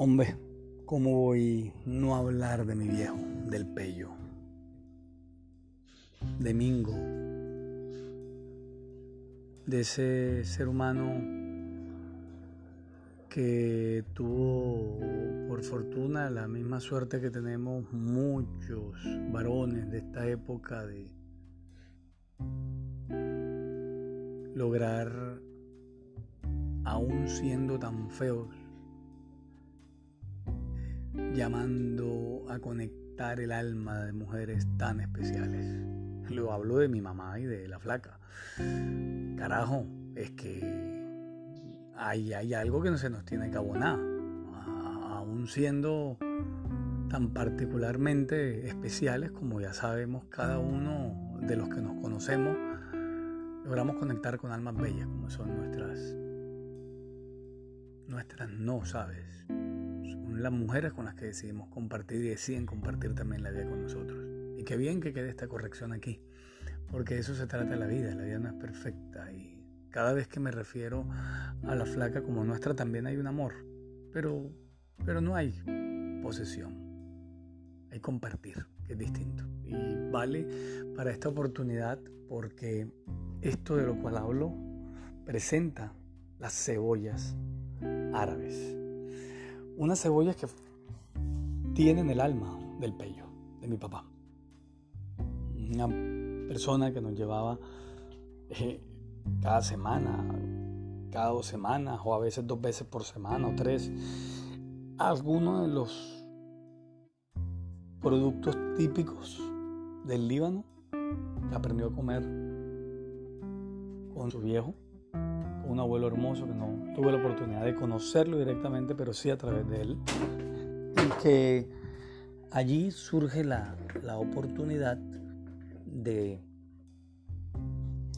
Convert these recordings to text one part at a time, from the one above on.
Hombre, ¿cómo voy no hablar de mi viejo, del pello? De Mingo, de ese ser humano que tuvo por fortuna la misma suerte que tenemos muchos varones de esta época de lograr, aún siendo tan feos, llamando a conectar el alma de mujeres tan especiales. Lo hablo de mi mamá y de la flaca. Carajo, es que hay, algo que no se nos tiene que abonar. Aún siendo tan particularmente especiales como ya sabemos cada uno de los que nos conocemos, logramos conectar con almas bellas como son nuestras nuestras no sabes las mujeres con las que decidimos compartir y deciden compartir también la vida con nosotros. Y qué bien que quede esta corrección aquí, porque eso se trata de la vida, la vida no es perfecta y cada vez que me refiero a la flaca como nuestra también hay un amor, pero, pero no hay posesión, hay compartir, que es distinto. Y vale para esta oportunidad porque esto de lo cual hablo presenta las cebollas árabes. Unas cebollas que tienen el alma del pello de mi papá. Una persona que nos llevaba eh, cada semana, cada dos semanas, o a veces dos veces por semana o tres, algunos de los productos típicos del Líbano que aprendió a comer con su viejo un abuelo hermoso que no tuve la oportunidad de conocerlo directamente, pero sí a través de él. Y que allí surge la, la oportunidad de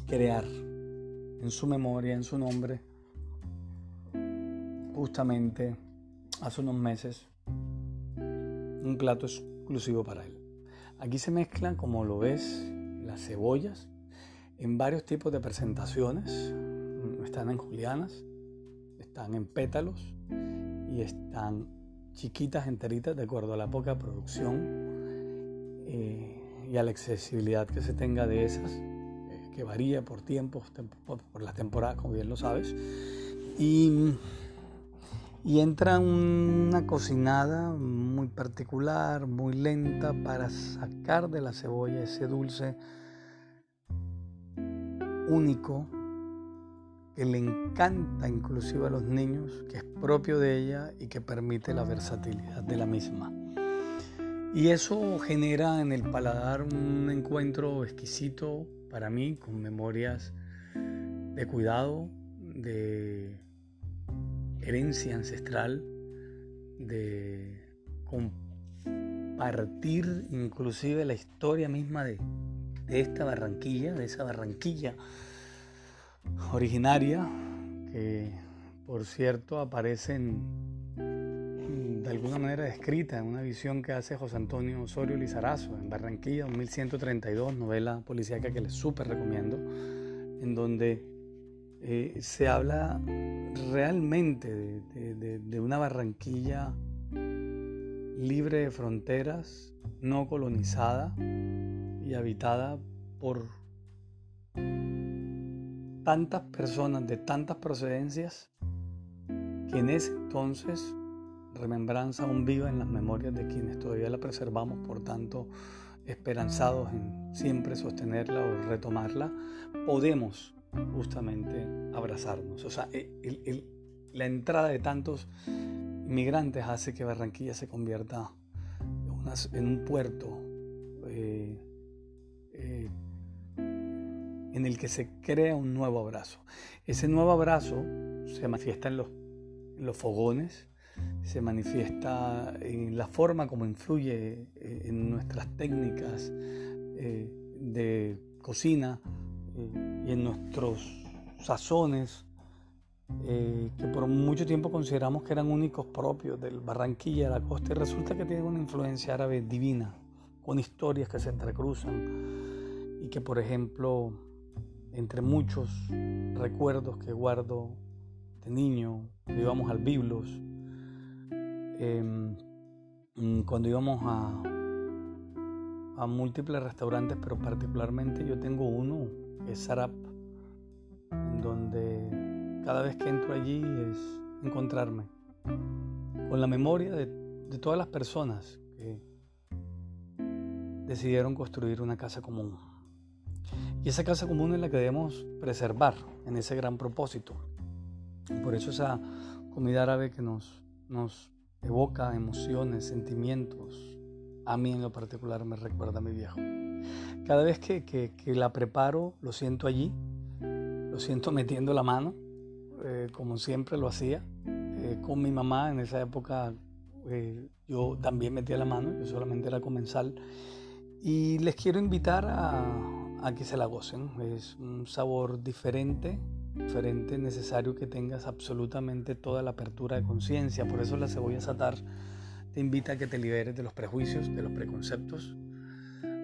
crear en su memoria, en su nombre, justamente hace unos meses, un plato exclusivo para él. Aquí se mezclan, como lo ves, las cebollas en varios tipos de presentaciones, están en julianas, están en pétalos y están chiquitas, enteritas, de acuerdo a la poca producción eh, y a la accesibilidad que se tenga de esas, eh, que varía por tiempos, por, por las temporadas, como bien lo sabes. Y, y entra una cocinada muy particular, muy lenta, para sacar de la cebolla ese dulce único que le encanta inclusive a los niños, que es propio de ella y que permite la versatilidad de la misma. Y eso genera en el paladar un encuentro exquisito para mí, con memorias de cuidado, de herencia ancestral, de compartir inclusive la historia misma de, de esta Barranquilla, de esa Barranquilla originaria, que por cierto aparecen de alguna manera descrita en una visión que hace José Antonio Osorio Lizarazo en Barranquilla, 1132, novela policíaca que les súper recomiendo, en donde eh, se habla realmente de una Barranquilla libre de fronteras, no colonizada y habitada por tantas personas de tantas procedencias que en ese entonces remembranza aún viva en las memorias de quienes todavía la preservamos, por tanto esperanzados en siempre sostenerla o retomarla, podemos justamente abrazarnos. O sea, la entrada de tantos inmigrantes hace que Barranquilla se convierta en, un puerto eh, eh, en el que se crea un nuevo abrazo. Ese nuevo abrazo se manifiesta en los, los fogones, se manifiesta en la forma como influye eh, en nuestras técnicas eh, de cocina eh, y en nuestros sazones que por mucho tiempo consideramos que eran únicos propios del Barranquilla, de la costa, y resulta que tienen una influencia árabe divina, con historias que se entrecruzan y que por ejemplo entre muchos recuerdos que guardo de niño, íbamos al Biblos, em, cuando íbamos a, múltiples restaurantes, pero particularmente yo tengo uno que es Sarap, donde cada vez que entro allí es encontrarme con la memoria de todas las personas que decidieron construir una casa común. Y esa casa común es la que debemos preservar en ese gran propósito. Por eso esa comida árabe que nos, nos evoca emociones, sentimientos, a mí en lo particular me recuerda a mi viejo. Cada vez que, que, la preparo, lo siento allí, lo siento metiendo la mano, eh, como siempre lo hacía. Eh, con mi mamá en esa época eh, yo también metía la mano, yo solamente era comensal. Y les quiero invitar a, a que se la gocen. Es un sabor diferente, diferente, necesario que tengas absolutamente toda la apertura de conciencia. Por eso la cebolla satar te invita a que te liberes de los prejuicios, de los preconceptos.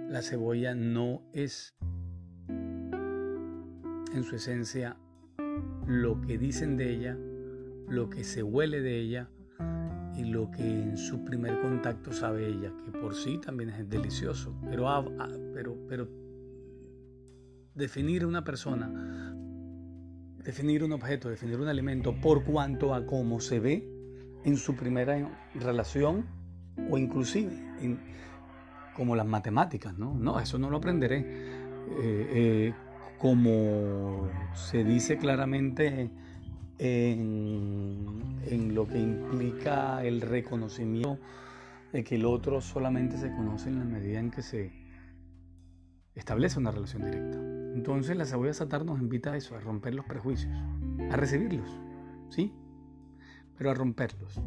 La cebolla no es en su esencia lo que dicen de ella, lo que se huele de ella y lo que en su primer contacto sabe ella, que por sí también es delicioso. Pero, pero, pero definir una persona, definir un objeto, definir un alimento por cuanto a cómo se ve, en su primera relación o inclusive como las matemáticas, ¿no? No, eso no lo aprenderé. Eh, eh, como se dice claramente en, en, lo que implica el reconocimiento de que el otro solamente se conoce en la medida en que se establece una relación directa. Entonces la cebolla satar nos invita a eso, a romper los prejuicios, a recibirlos, ¿sí? pero a romperlos.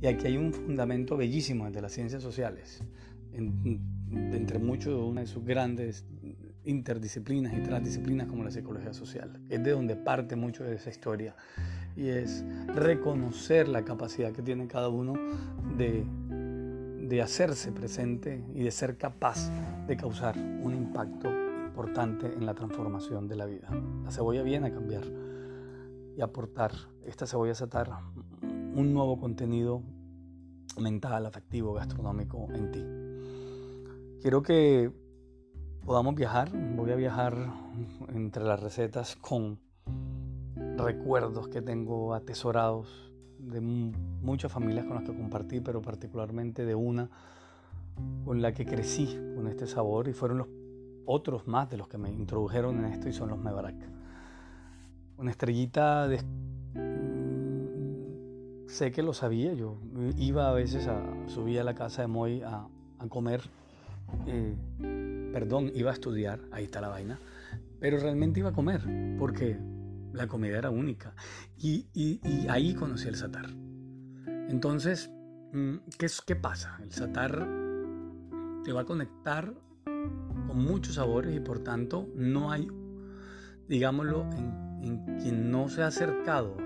Y aquí hay un fundamento bellísimo de las ciencias sociales, entre muchos de de sus grandes interdisciplinas y transdisciplinas como la psicología social. Es de donde parte mucho de esa historia y es reconocer la capacidad que tiene cada uno de, de hacerse presente y de ser capaz de causar un impacto importante en la transformación de la vida. La cebolla viene a cambiar y aportar, esta cebolla satar un nuevo contenido mental, afectivo, gastronómico en ti. Quiero que podamos viajar. Voy a viajar entre las recetas con recuerdos que tengo atesorados de muchas familias con las que compartí, pero particularmente de una con la que crecí con este sabor y fueron los otros más de los que me introdujeron en esto y son los mebarak. Una estrellita de sé que lo sabía, yo iba a veces a subir a la casa de Moy a, comer, eh, perdón, iba a estudiar, ahí está la vaina, pero realmente iba a comer porque la comida era única y, ahí conocí el satar. Entonces, mm, ¿qué, ¿qué pasa? El satar te va a conectar con muchos sabores y por tanto no hay, digámoslo, en, en quien no se ha acercado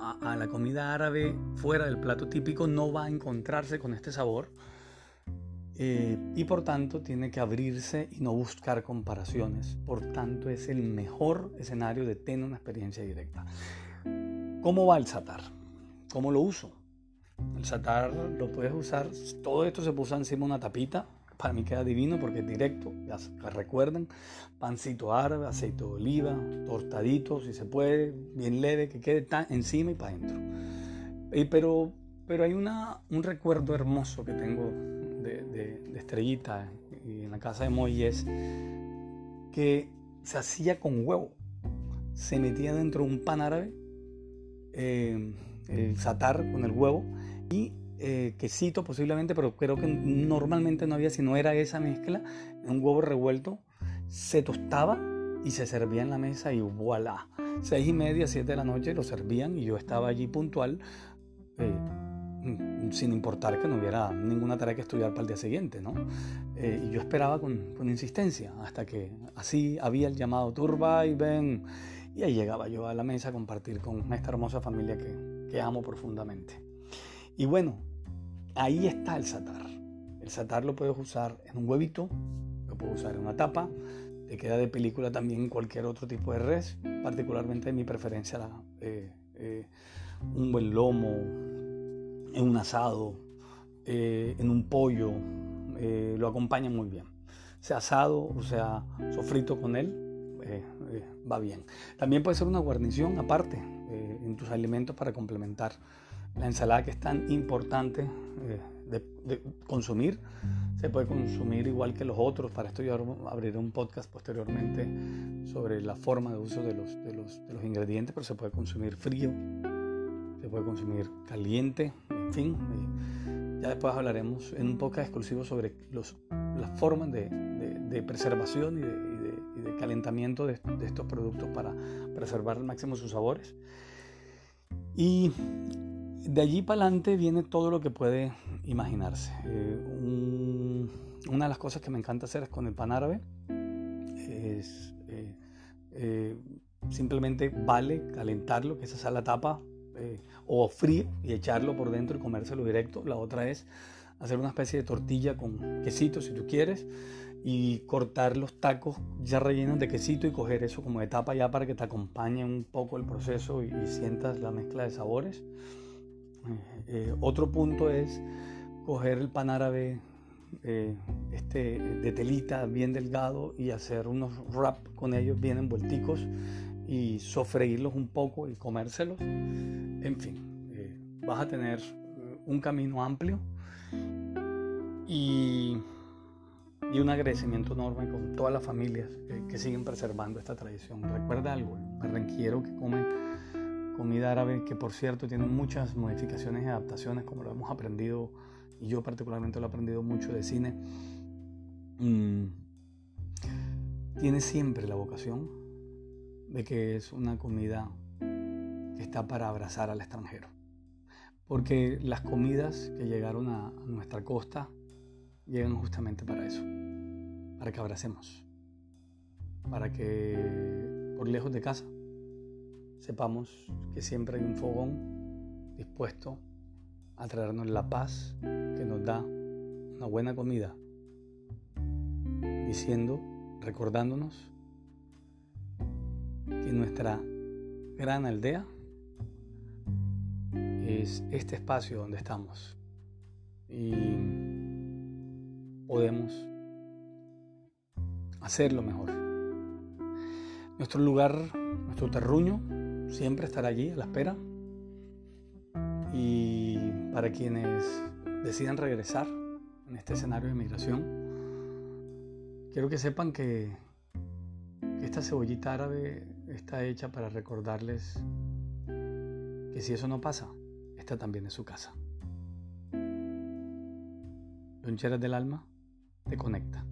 a, la comida árabe fuera del plato típico no va a encontrarse con este sabor eh, y por tanto tiene que abrirse y no buscar comparaciones. Por tanto es el mejor escenario de tener una experiencia directa. ¿Cómo va el satar? ¿Cómo lo uso? El satar lo puedes usar, todo esto se puso encima de una tapita, para mí queda divino porque es directo, ya recuerden, pancito árabe, aceite de oliva, tortadito si se puede, bien leve, que quede encima y para adentro. pero, pero hay una, un recuerdo hermoso que tengo de, de, Estrellita en la casa de Moy es que se hacía con huevo, se metía dentro de un pan árabe, eh, el satar con el huevo y eh, quesito posiblemente, pero creo que normalmente no había, si no era esa mezcla, un huevo revuelto, se tostaba y se servía en la mesa y voilà. Seis y media, siete de la noche lo servían y yo estaba allí puntual, eh, mm, sin importar que no hubiera ninguna tarea que estudiar para el día siguiente, ¿no? Eh, y yo esperaba con, con, insistencia hasta que así había el llamado turba y ven. Y ahí llegaba yo a la mesa a compartir con esta hermosa familia que, que amo profundamente. Y bueno, Ahí está el satar. El satar lo puedes usar en un huevito, lo puedes usar en una tapa, te queda de película también cualquier otro tipo de res, particularmente mi preferencia la, eh, eh, un buen lomo, en un asado, eh, en un pollo, eh, lo acompaña muy bien. Sea asado o sea sofrito con él, va bien. También puede ser una guarnición aparte en tus alimentos para complementar la ensalada que es tan importante de, consumir. Se puede consumir igual que los otros. Para esto yo abriré un podcast posteriormente sobre la forma de uso de los, de los, de los ingredientes, pero se puede consumir frío, se puede consumir caliente, en fin. Ya después hablaremos en un podcast exclusivo sobre los, las formas de, de preservación y, y de, calentamiento de, estos productos para preservar al máximo sus sabores. Y de allí para adelante viene todo lo que puede imaginarse. Eh, una de las cosas que me encanta hacer es con el pan árabe. Es, eh, eh, simplemente vale calentarlo, que esa sea la tapa, o frío y echarlo por dentro y comérselo directo. La otra es hacer una especie de tortilla con quesito si tú quieres y cortar los tacos ya rellenos de quesito y coger eso como de tapa ya para que te acompañe un poco el proceso y sientas la mezcla de sabores. Eh, otro punto es coger el pan árabe eh, este, de telita bien delgado y hacer unos wrap con ellos bien envuelticos y sofreírlos un poco y comérselos. En fin, eh, vas a tener un camino amplio y, un agradecimiento enorme con todas las familias que, que siguen preservando esta tradición. Recuerda algo, el barranquillero que come comida árabe que por cierto tiene muchas modificaciones y adaptaciones como lo hemos aprendido y yo particularmente lo he aprendido mucho de cine, mm, tiene siempre la vocación de que es una comida que está para abrazar al extranjero. Porque las comidas que llegaron a nuestra costa llegan justamente para eso, para que abracemos, para que por lejos de casa sepamos que siempre hay un fogón dispuesto a traernos la paz que nos da una buena comida, diciendo, recordándonos que nuestra gran aldea es este espacio donde estamos y podemos hacerlo mejor. Nuestro lugar, nuestro terruño siempre estará allí a la espera. Y para quienes decidan regresar en este escenario de migración, quiero que sepan que, esta cebollita árabe está hecha para recordarles que si eso no pasa, esta también es su casa. Loncheras del alma te conecta.